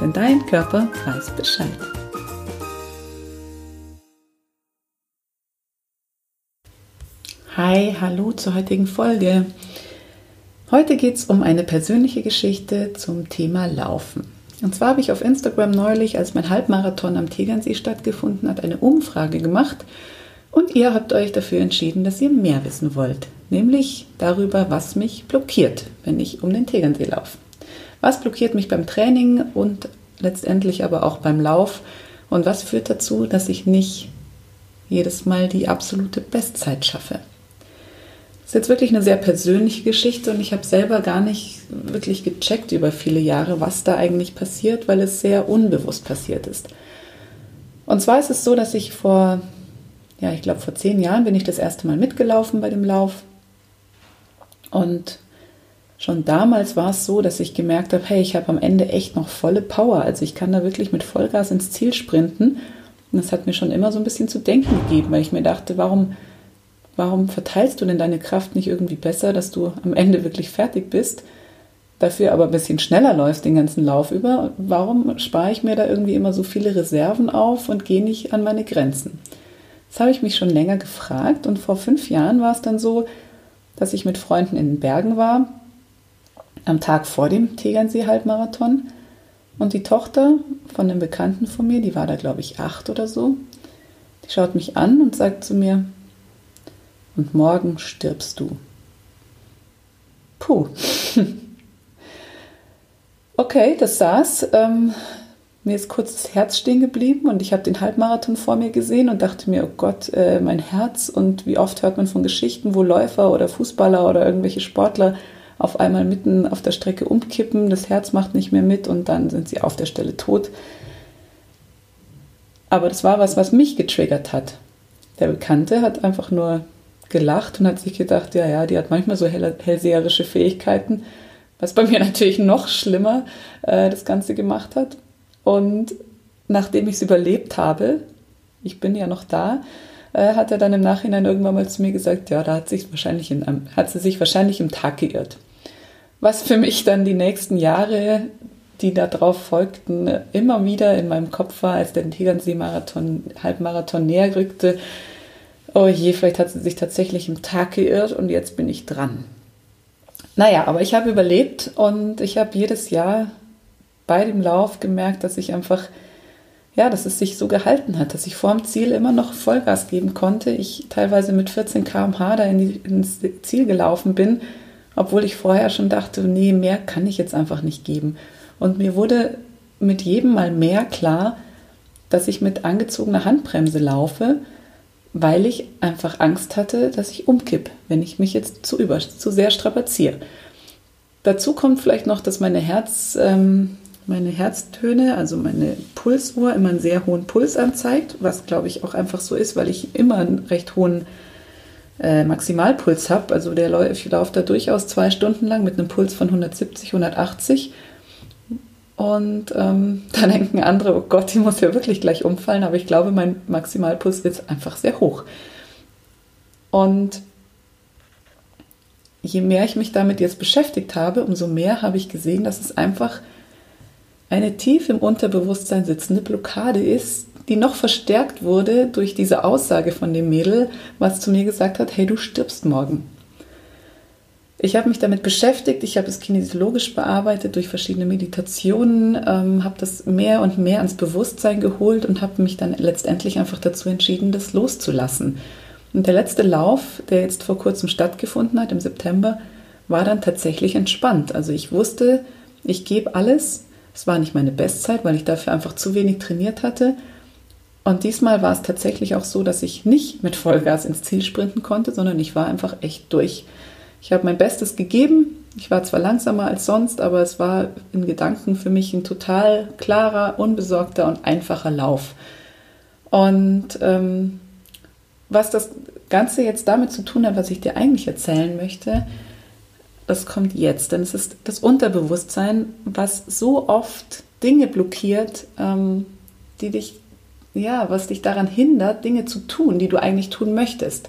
denn dein Körper weiß Bescheid. Hi, hallo zur heutigen Folge. Heute geht es um eine persönliche Geschichte zum Thema Laufen. Und zwar habe ich auf Instagram neulich, als mein Halbmarathon am Tegernsee stattgefunden hat, eine Umfrage gemacht und ihr habt euch dafür entschieden, dass ihr mehr wissen wollt, nämlich darüber, was mich blockiert, wenn ich um den Tegernsee laufe. Was blockiert mich beim Training und letztendlich aber auch beim Lauf und was führt dazu, dass ich nicht jedes Mal die absolute Bestzeit schaffe? ist jetzt wirklich eine sehr persönliche Geschichte und ich habe selber gar nicht wirklich gecheckt über viele Jahre, was da eigentlich passiert, weil es sehr unbewusst passiert ist. Und zwar ist es so, dass ich vor, ja, ich glaube vor zehn Jahren bin ich das erste Mal mitgelaufen bei dem Lauf. Und schon damals war es so, dass ich gemerkt habe, hey, ich habe am Ende echt noch volle Power. Also ich kann da wirklich mit Vollgas ins Ziel sprinten. Und das hat mir schon immer so ein bisschen zu denken gegeben, weil ich mir dachte, warum Warum verteilst du denn deine Kraft nicht irgendwie besser, dass du am Ende wirklich fertig bist, dafür aber ein bisschen schneller läufst den ganzen Lauf über? Warum spare ich mir da irgendwie immer so viele Reserven auf und gehe nicht an meine Grenzen? Das habe ich mich schon länger gefragt und vor fünf Jahren war es dann so, dass ich mit Freunden in den Bergen war, am Tag vor dem Tegernsee-Halbmarathon. Und die Tochter von einem Bekannten von mir, die war da glaube ich acht oder so, die schaut mich an und sagt zu mir, und morgen stirbst du. Puh. Okay, das saß. Ähm, mir ist kurz das Herz stehen geblieben und ich habe den Halbmarathon vor mir gesehen und dachte mir, oh Gott, äh, mein Herz und wie oft hört man von Geschichten, wo Läufer oder Fußballer oder irgendwelche Sportler auf einmal mitten auf der Strecke umkippen, das Herz macht nicht mehr mit und dann sind sie auf der Stelle tot. Aber das war was, was mich getriggert hat. Der Bekannte hat einfach nur gelacht und hat sich gedacht, ja, ja, die hat manchmal so hell, hellseherische Fähigkeiten, was bei mir natürlich noch schlimmer äh, das Ganze gemacht hat. Und nachdem ich es überlebt habe, ich bin ja noch da, äh, hat er dann im Nachhinein irgendwann mal zu mir gesagt, ja, da hat, sich wahrscheinlich in, hat sie sich wahrscheinlich im Tag geirrt. Was für mich dann die nächsten Jahre, die darauf folgten, immer wieder in meinem Kopf war, als der Tegernsee-Marathon, Halbmarathon näher rückte, oh je, vielleicht hat sie sich tatsächlich im Tag geirrt und jetzt bin ich dran. Naja, aber ich habe überlebt und ich habe jedes Jahr bei dem Lauf gemerkt, dass ich einfach, ja, dass es sich so gehalten hat, dass ich vor dem Ziel immer noch Vollgas geben konnte. Ich teilweise mit 14 km/h da in die, ins Ziel gelaufen bin, obwohl ich vorher schon dachte, nee, mehr kann ich jetzt einfach nicht geben. Und mir wurde mit jedem Mal mehr klar, dass ich mit angezogener Handbremse laufe weil ich einfach Angst hatte, dass ich umkipp, wenn ich mich jetzt zu, über, zu sehr strapaziere. Dazu kommt vielleicht noch, dass meine, Herz, ähm, meine Herztöne, also meine Pulsuhr, immer einen sehr hohen Puls anzeigt, was glaube ich auch einfach so ist, weil ich immer einen recht hohen äh, Maximalpuls habe. Also der, ich laufe da durchaus zwei Stunden lang mit einem Puls von 170, 180 und ähm, dann denken andere, oh Gott, die muss ja wirklich gleich umfallen. Aber ich glaube, mein Maximalpuls ist einfach sehr hoch. Und je mehr ich mich damit jetzt beschäftigt habe, umso mehr habe ich gesehen, dass es einfach eine tief im Unterbewusstsein sitzende Blockade ist, die noch verstärkt wurde durch diese Aussage von dem Mädel, was zu mir gesagt hat, hey, du stirbst morgen. Ich habe mich damit beschäftigt, ich habe es kinesiologisch bearbeitet durch verschiedene Meditationen, ähm, habe das mehr und mehr ans Bewusstsein geholt und habe mich dann letztendlich einfach dazu entschieden, das loszulassen. Und der letzte Lauf, der jetzt vor kurzem stattgefunden hat, im September, war dann tatsächlich entspannt. Also ich wusste, ich gebe alles. Es war nicht meine Bestzeit, weil ich dafür einfach zu wenig trainiert hatte. Und diesmal war es tatsächlich auch so, dass ich nicht mit Vollgas ins Ziel sprinten konnte, sondern ich war einfach echt durch. Ich habe mein Bestes gegeben Ich war zwar langsamer als sonst, aber es war in Gedanken für mich ein total klarer, unbesorgter und einfacher Lauf. Und ähm, was das Ganze jetzt damit zu tun hat, was ich dir eigentlich erzählen möchte, das kommt jetzt. Denn es ist das Unterbewusstsein, was so oft Dinge blockiert, ähm, die dich, ja, was dich daran hindert, Dinge zu tun, die du eigentlich tun möchtest.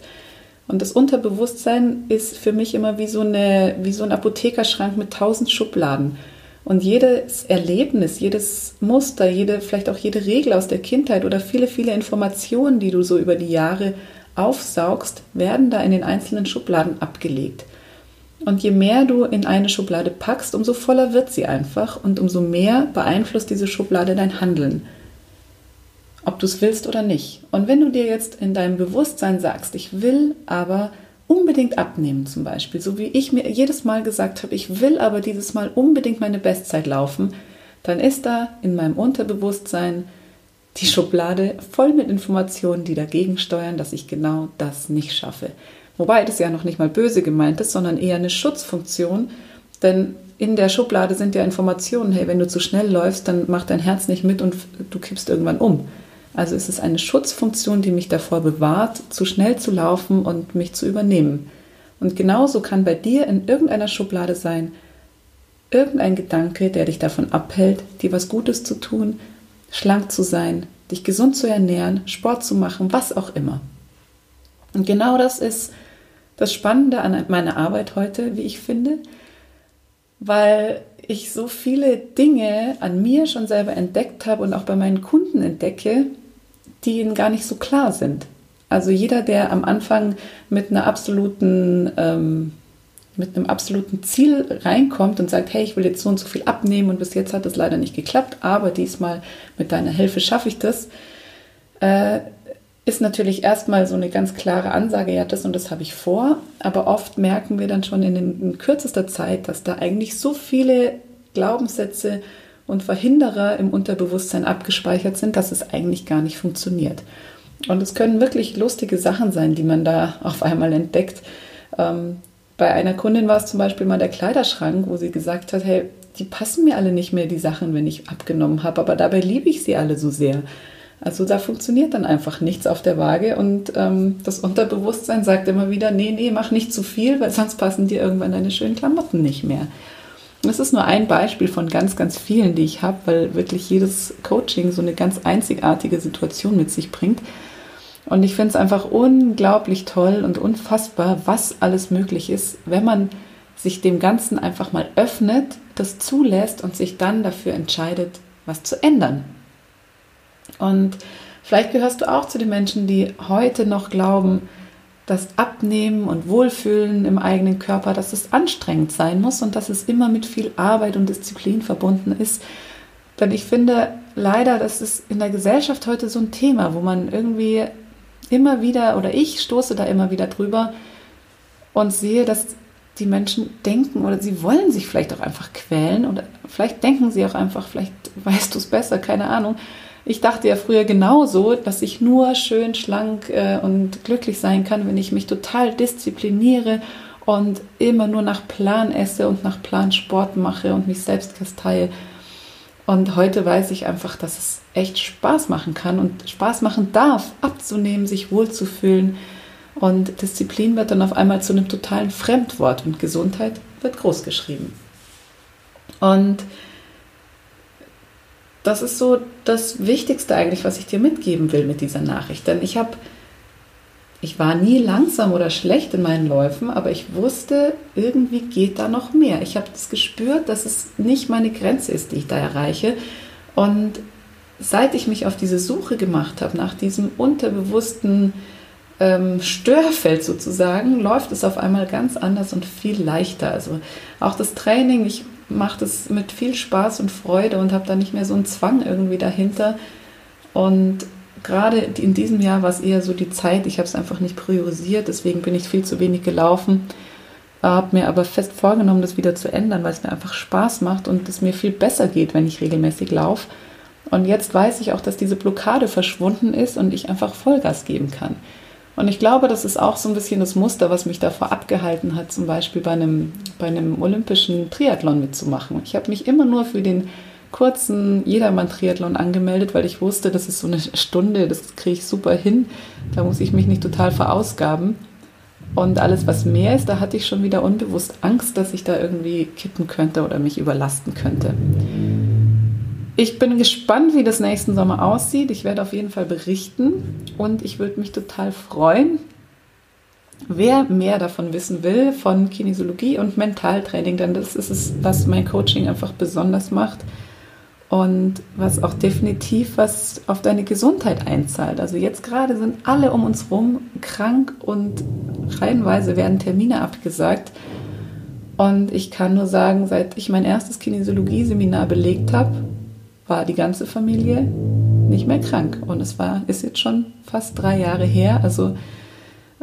Und das Unterbewusstsein ist für mich immer wie so, eine, wie so ein Apothekerschrank mit tausend Schubladen. Und jedes Erlebnis, jedes Muster, jede, vielleicht auch jede Regel aus der Kindheit oder viele, viele Informationen, die du so über die Jahre aufsaugst, werden da in den einzelnen Schubladen abgelegt. Und je mehr du in eine Schublade packst, umso voller wird sie einfach und umso mehr beeinflusst diese Schublade dein Handeln. Ob du es willst oder nicht. Und wenn du dir jetzt in deinem Bewusstsein sagst, ich will aber unbedingt abnehmen zum Beispiel, so wie ich mir jedes Mal gesagt habe, ich will aber dieses Mal unbedingt meine Bestzeit laufen, dann ist da in meinem Unterbewusstsein die Schublade voll mit Informationen, die dagegen steuern, dass ich genau das nicht schaffe. Wobei das ja noch nicht mal böse gemeint ist, sondern eher eine Schutzfunktion. Denn in der Schublade sind ja Informationen, hey, wenn du zu schnell läufst, dann macht dein Herz nicht mit und du kippst irgendwann um. Also es ist eine Schutzfunktion, die mich davor bewahrt, zu schnell zu laufen und mich zu übernehmen. Und genauso kann bei dir in irgendeiner Schublade sein, irgendein Gedanke, der dich davon abhält, dir was Gutes zu tun, schlank zu sein, dich gesund zu ernähren, Sport zu machen, was auch immer. Und genau das ist das Spannende an meiner Arbeit heute, wie ich finde, weil ich so viele Dinge an mir schon selber entdeckt habe und auch bei meinen Kunden entdecke, die ihnen gar nicht so klar sind. Also jeder, der am Anfang mit einer absoluten, ähm, mit einem absoluten Ziel reinkommt und sagt, hey, ich will jetzt so und so viel abnehmen und bis jetzt hat es leider nicht geklappt, aber diesmal mit deiner Hilfe schaffe ich das, äh, ist natürlich erstmal so eine ganz klare Ansage, ja, das und das habe ich vor, aber oft merken wir dann schon in, in kürzester Zeit, dass da eigentlich so viele Glaubenssätze und Verhinderer im Unterbewusstsein abgespeichert sind, dass es eigentlich gar nicht funktioniert. Und es können wirklich lustige Sachen sein, die man da auf einmal entdeckt. Ähm, bei einer Kundin war es zum Beispiel mal der Kleiderschrank, wo sie gesagt hat, hey, die passen mir alle nicht mehr, die Sachen, wenn ich abgenommen habe, aber dabei liebe ich sie alle so sehr. Also da funktioniert dann einfach nichts auf der Waage und ähm, das Unterbewusstsein sagt immer wieder, nee, nee, mach nicht zu viel, weil sonst passen dir irgendwann deine schönen Klamotten nicht mehr. Das ist nur ein Beispiel von ganz, ganz vielen, die ich habe, weil wirklich jedes Coaching so eine ganz einzigartige Situation mit sich bringt. Und ich finde es einfach unglaublich toll und unfassbar, was alles möglich ist, wenn man sich dem Ganzen einfach mal öffnet, das zulässt und sich dann dafür entscheidet, was zu ändern. Und vielleicht gehörst du auch zu den Menschen, die heute noch glauben, dass Abnehmen und Wohlfühlen im eigenen Körper, dass es anstrengend sein muss und dass es immer mit viel Arbeit und Disziplin verbunden ist. Denn ich finde leider, das ist in der Gesellschaft heute so ein Thema, wo man irgendwie immer wieder, oder ich stoße da immer wieder drüber und sehe, dass die Menschen denken oder sie wollen sich vielleicht auch einfach quälen oder vielleicht denken sie auch einfach, vielleicht weißt du es besser, keine Ahnung, ich dachte ja früher genauso, dass ich nur schön schlank äh, und glücklich sein kann, wenn ich mich total diszipliniere und immer nur nach Plan esse und nach Plan Sport mache und mich selbst kasteie. Und heute weiß ich einfach, dass es echt Spaß machen kann und Spaß machen darf, abzunehmen, sich wohlzufühlen. Und Disziplin wird dann auf einmal zu einem totalen Fremdwort und Gesundheit wird großgeschrieben. Und das ist so das Wichtigste eigentlich, was ich dir mitgeben will mit dieser Nachricht. Denn ich habe, ich war nie langsam oder schlecht in meinen Läufen, aber ich wusste, irgendwie geht da noch mehr. Ich habe das gespürt, dass es nicht meine Grenze ist, die ich da erreiche. Und seit ich mich auf diese Suche gemacht habe, nach diesem unterbewussten ähm, Störfeld sozusagen, läuft es auf einmal ganz anders und viel leichter. Also auch das Training, ich mache das mit viel Spaß und Freude und habe da nicht mehr so einen Zwang irgendwie dahinter. Und gerade in diesem Jahr war es eher so die Zeit, ich habe es einfach nicht priorisiert, deswegen bin ich viel zu wenig gelaufen. Habe mir aber fest vorgenommen, das wieder zu ändern, weil es mir einfach Spaß macht und es mir viel besser geht, wenn ich regelmäßig laufe. Und jetzt weiß ich auch, dass diese Blockade verschwunden ist und ich einfach Vollgas geben kann. Und ich glaube, das ist auch so ein bisschen das Muster, was mich davor abgehalten hat, zum Beispiel bei einem, bei einem olympischen Triathlon mitzumachen. Ich habe mich immer nur für den kurzen Jedermann-Triathlon angemeldet, weil ich wusste, das ist so eine Stunde, das kriege ich super hin. Da muss ich mich nicht total verausgaben. Und alles, was mehr ist, da hatte ich schon wieder unbewusst Angst, dass ich da irgendwie kippen könnte oder mich überlasten könnte. Ich bin gespannt, wie das nächsten Sommer aussieht. Ich werde auf jeden Fall berichten und ich würde mich total freuen, wer mehr davon wissen will, von Kinesiologie und Mentaltraining, denn das ist es, was mein Coaching einfach besonders macht und was auch definitiv was auf deine Gesundheit einzahlt. Also jetzt gerade sind alle um uns rum krank und reihenweise werden Termine abgesagt. Und ich kann nur sagen, seit ich mein erstes Kinesiologie-Seminar belegt habe, war die ganze Familie nicht mehr krank. Und es war, ist jetzt schon fast drei Jahre her. Also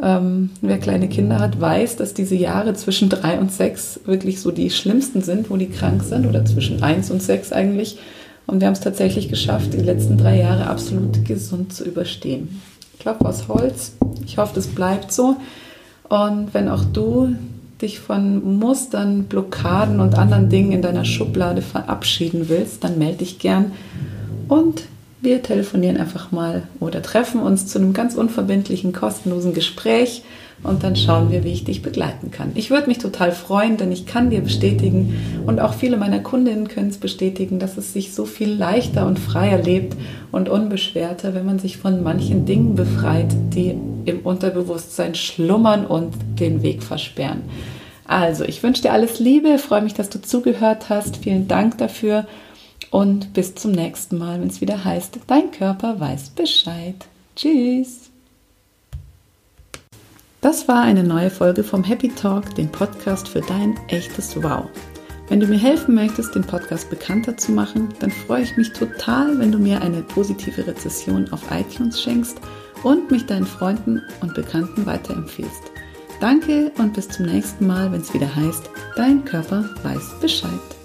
ähm, wer kleine Kinder hat, weiß, dass diese Jahre zwischen drei und sechs wirklich so die schlimmsten sind, wo die krank sind, oder zwischen eins und sechs eigentlich. Und wir haben es tatsächlich geschafft, die letzten drei Jahre absolut gesund zu überstehen. Klopf aus Holz. Ich hoffe, das bleibt so. Und wenn auch du dich von Mustern, Blockaden und anderen Dingen in deiner Schublade verabschieden willst, dann melde dich gern und wir telefonieren einfach mal oder treffen uns zu einem ganz unverbindlichen, kostenlosen Gespräch und dann schauen wir, wie ich dich begleiten kann. Ich würde mich total freuen, denn ich kann dir bestätigen und auch viele meiner Kundinnen können es bestätigen, dass es sich so viel leichter und freier lebt und unbeschwerter, wenn man sich von manchen Dingen befreit, die im Unterbewusstsein schlummern und den Weg versperren. Also, ich wünsche dir alles Liebe, freue mich, dass du zugehört hast. Vielen Dank dafür und bis zum nächsten Mal, wenn es wieder heißt, dein Körper weiß Bescheid. Tschüss. Das war eine neue Folge vom Happy Talk, dem Podcast für dein echtes Wow. Wenn du mir helfen möchtest, den Podcast bekannter zu machen, dann freue ich mich total, wenn du mir eine positive Rezession auf iTunes schenkst und mich deinen Freunden und Bekannten weiterempfiehlst. Danke und bis zum nächsten Mal, wenn es wieder heißt, dein Körper weiß Bescheid.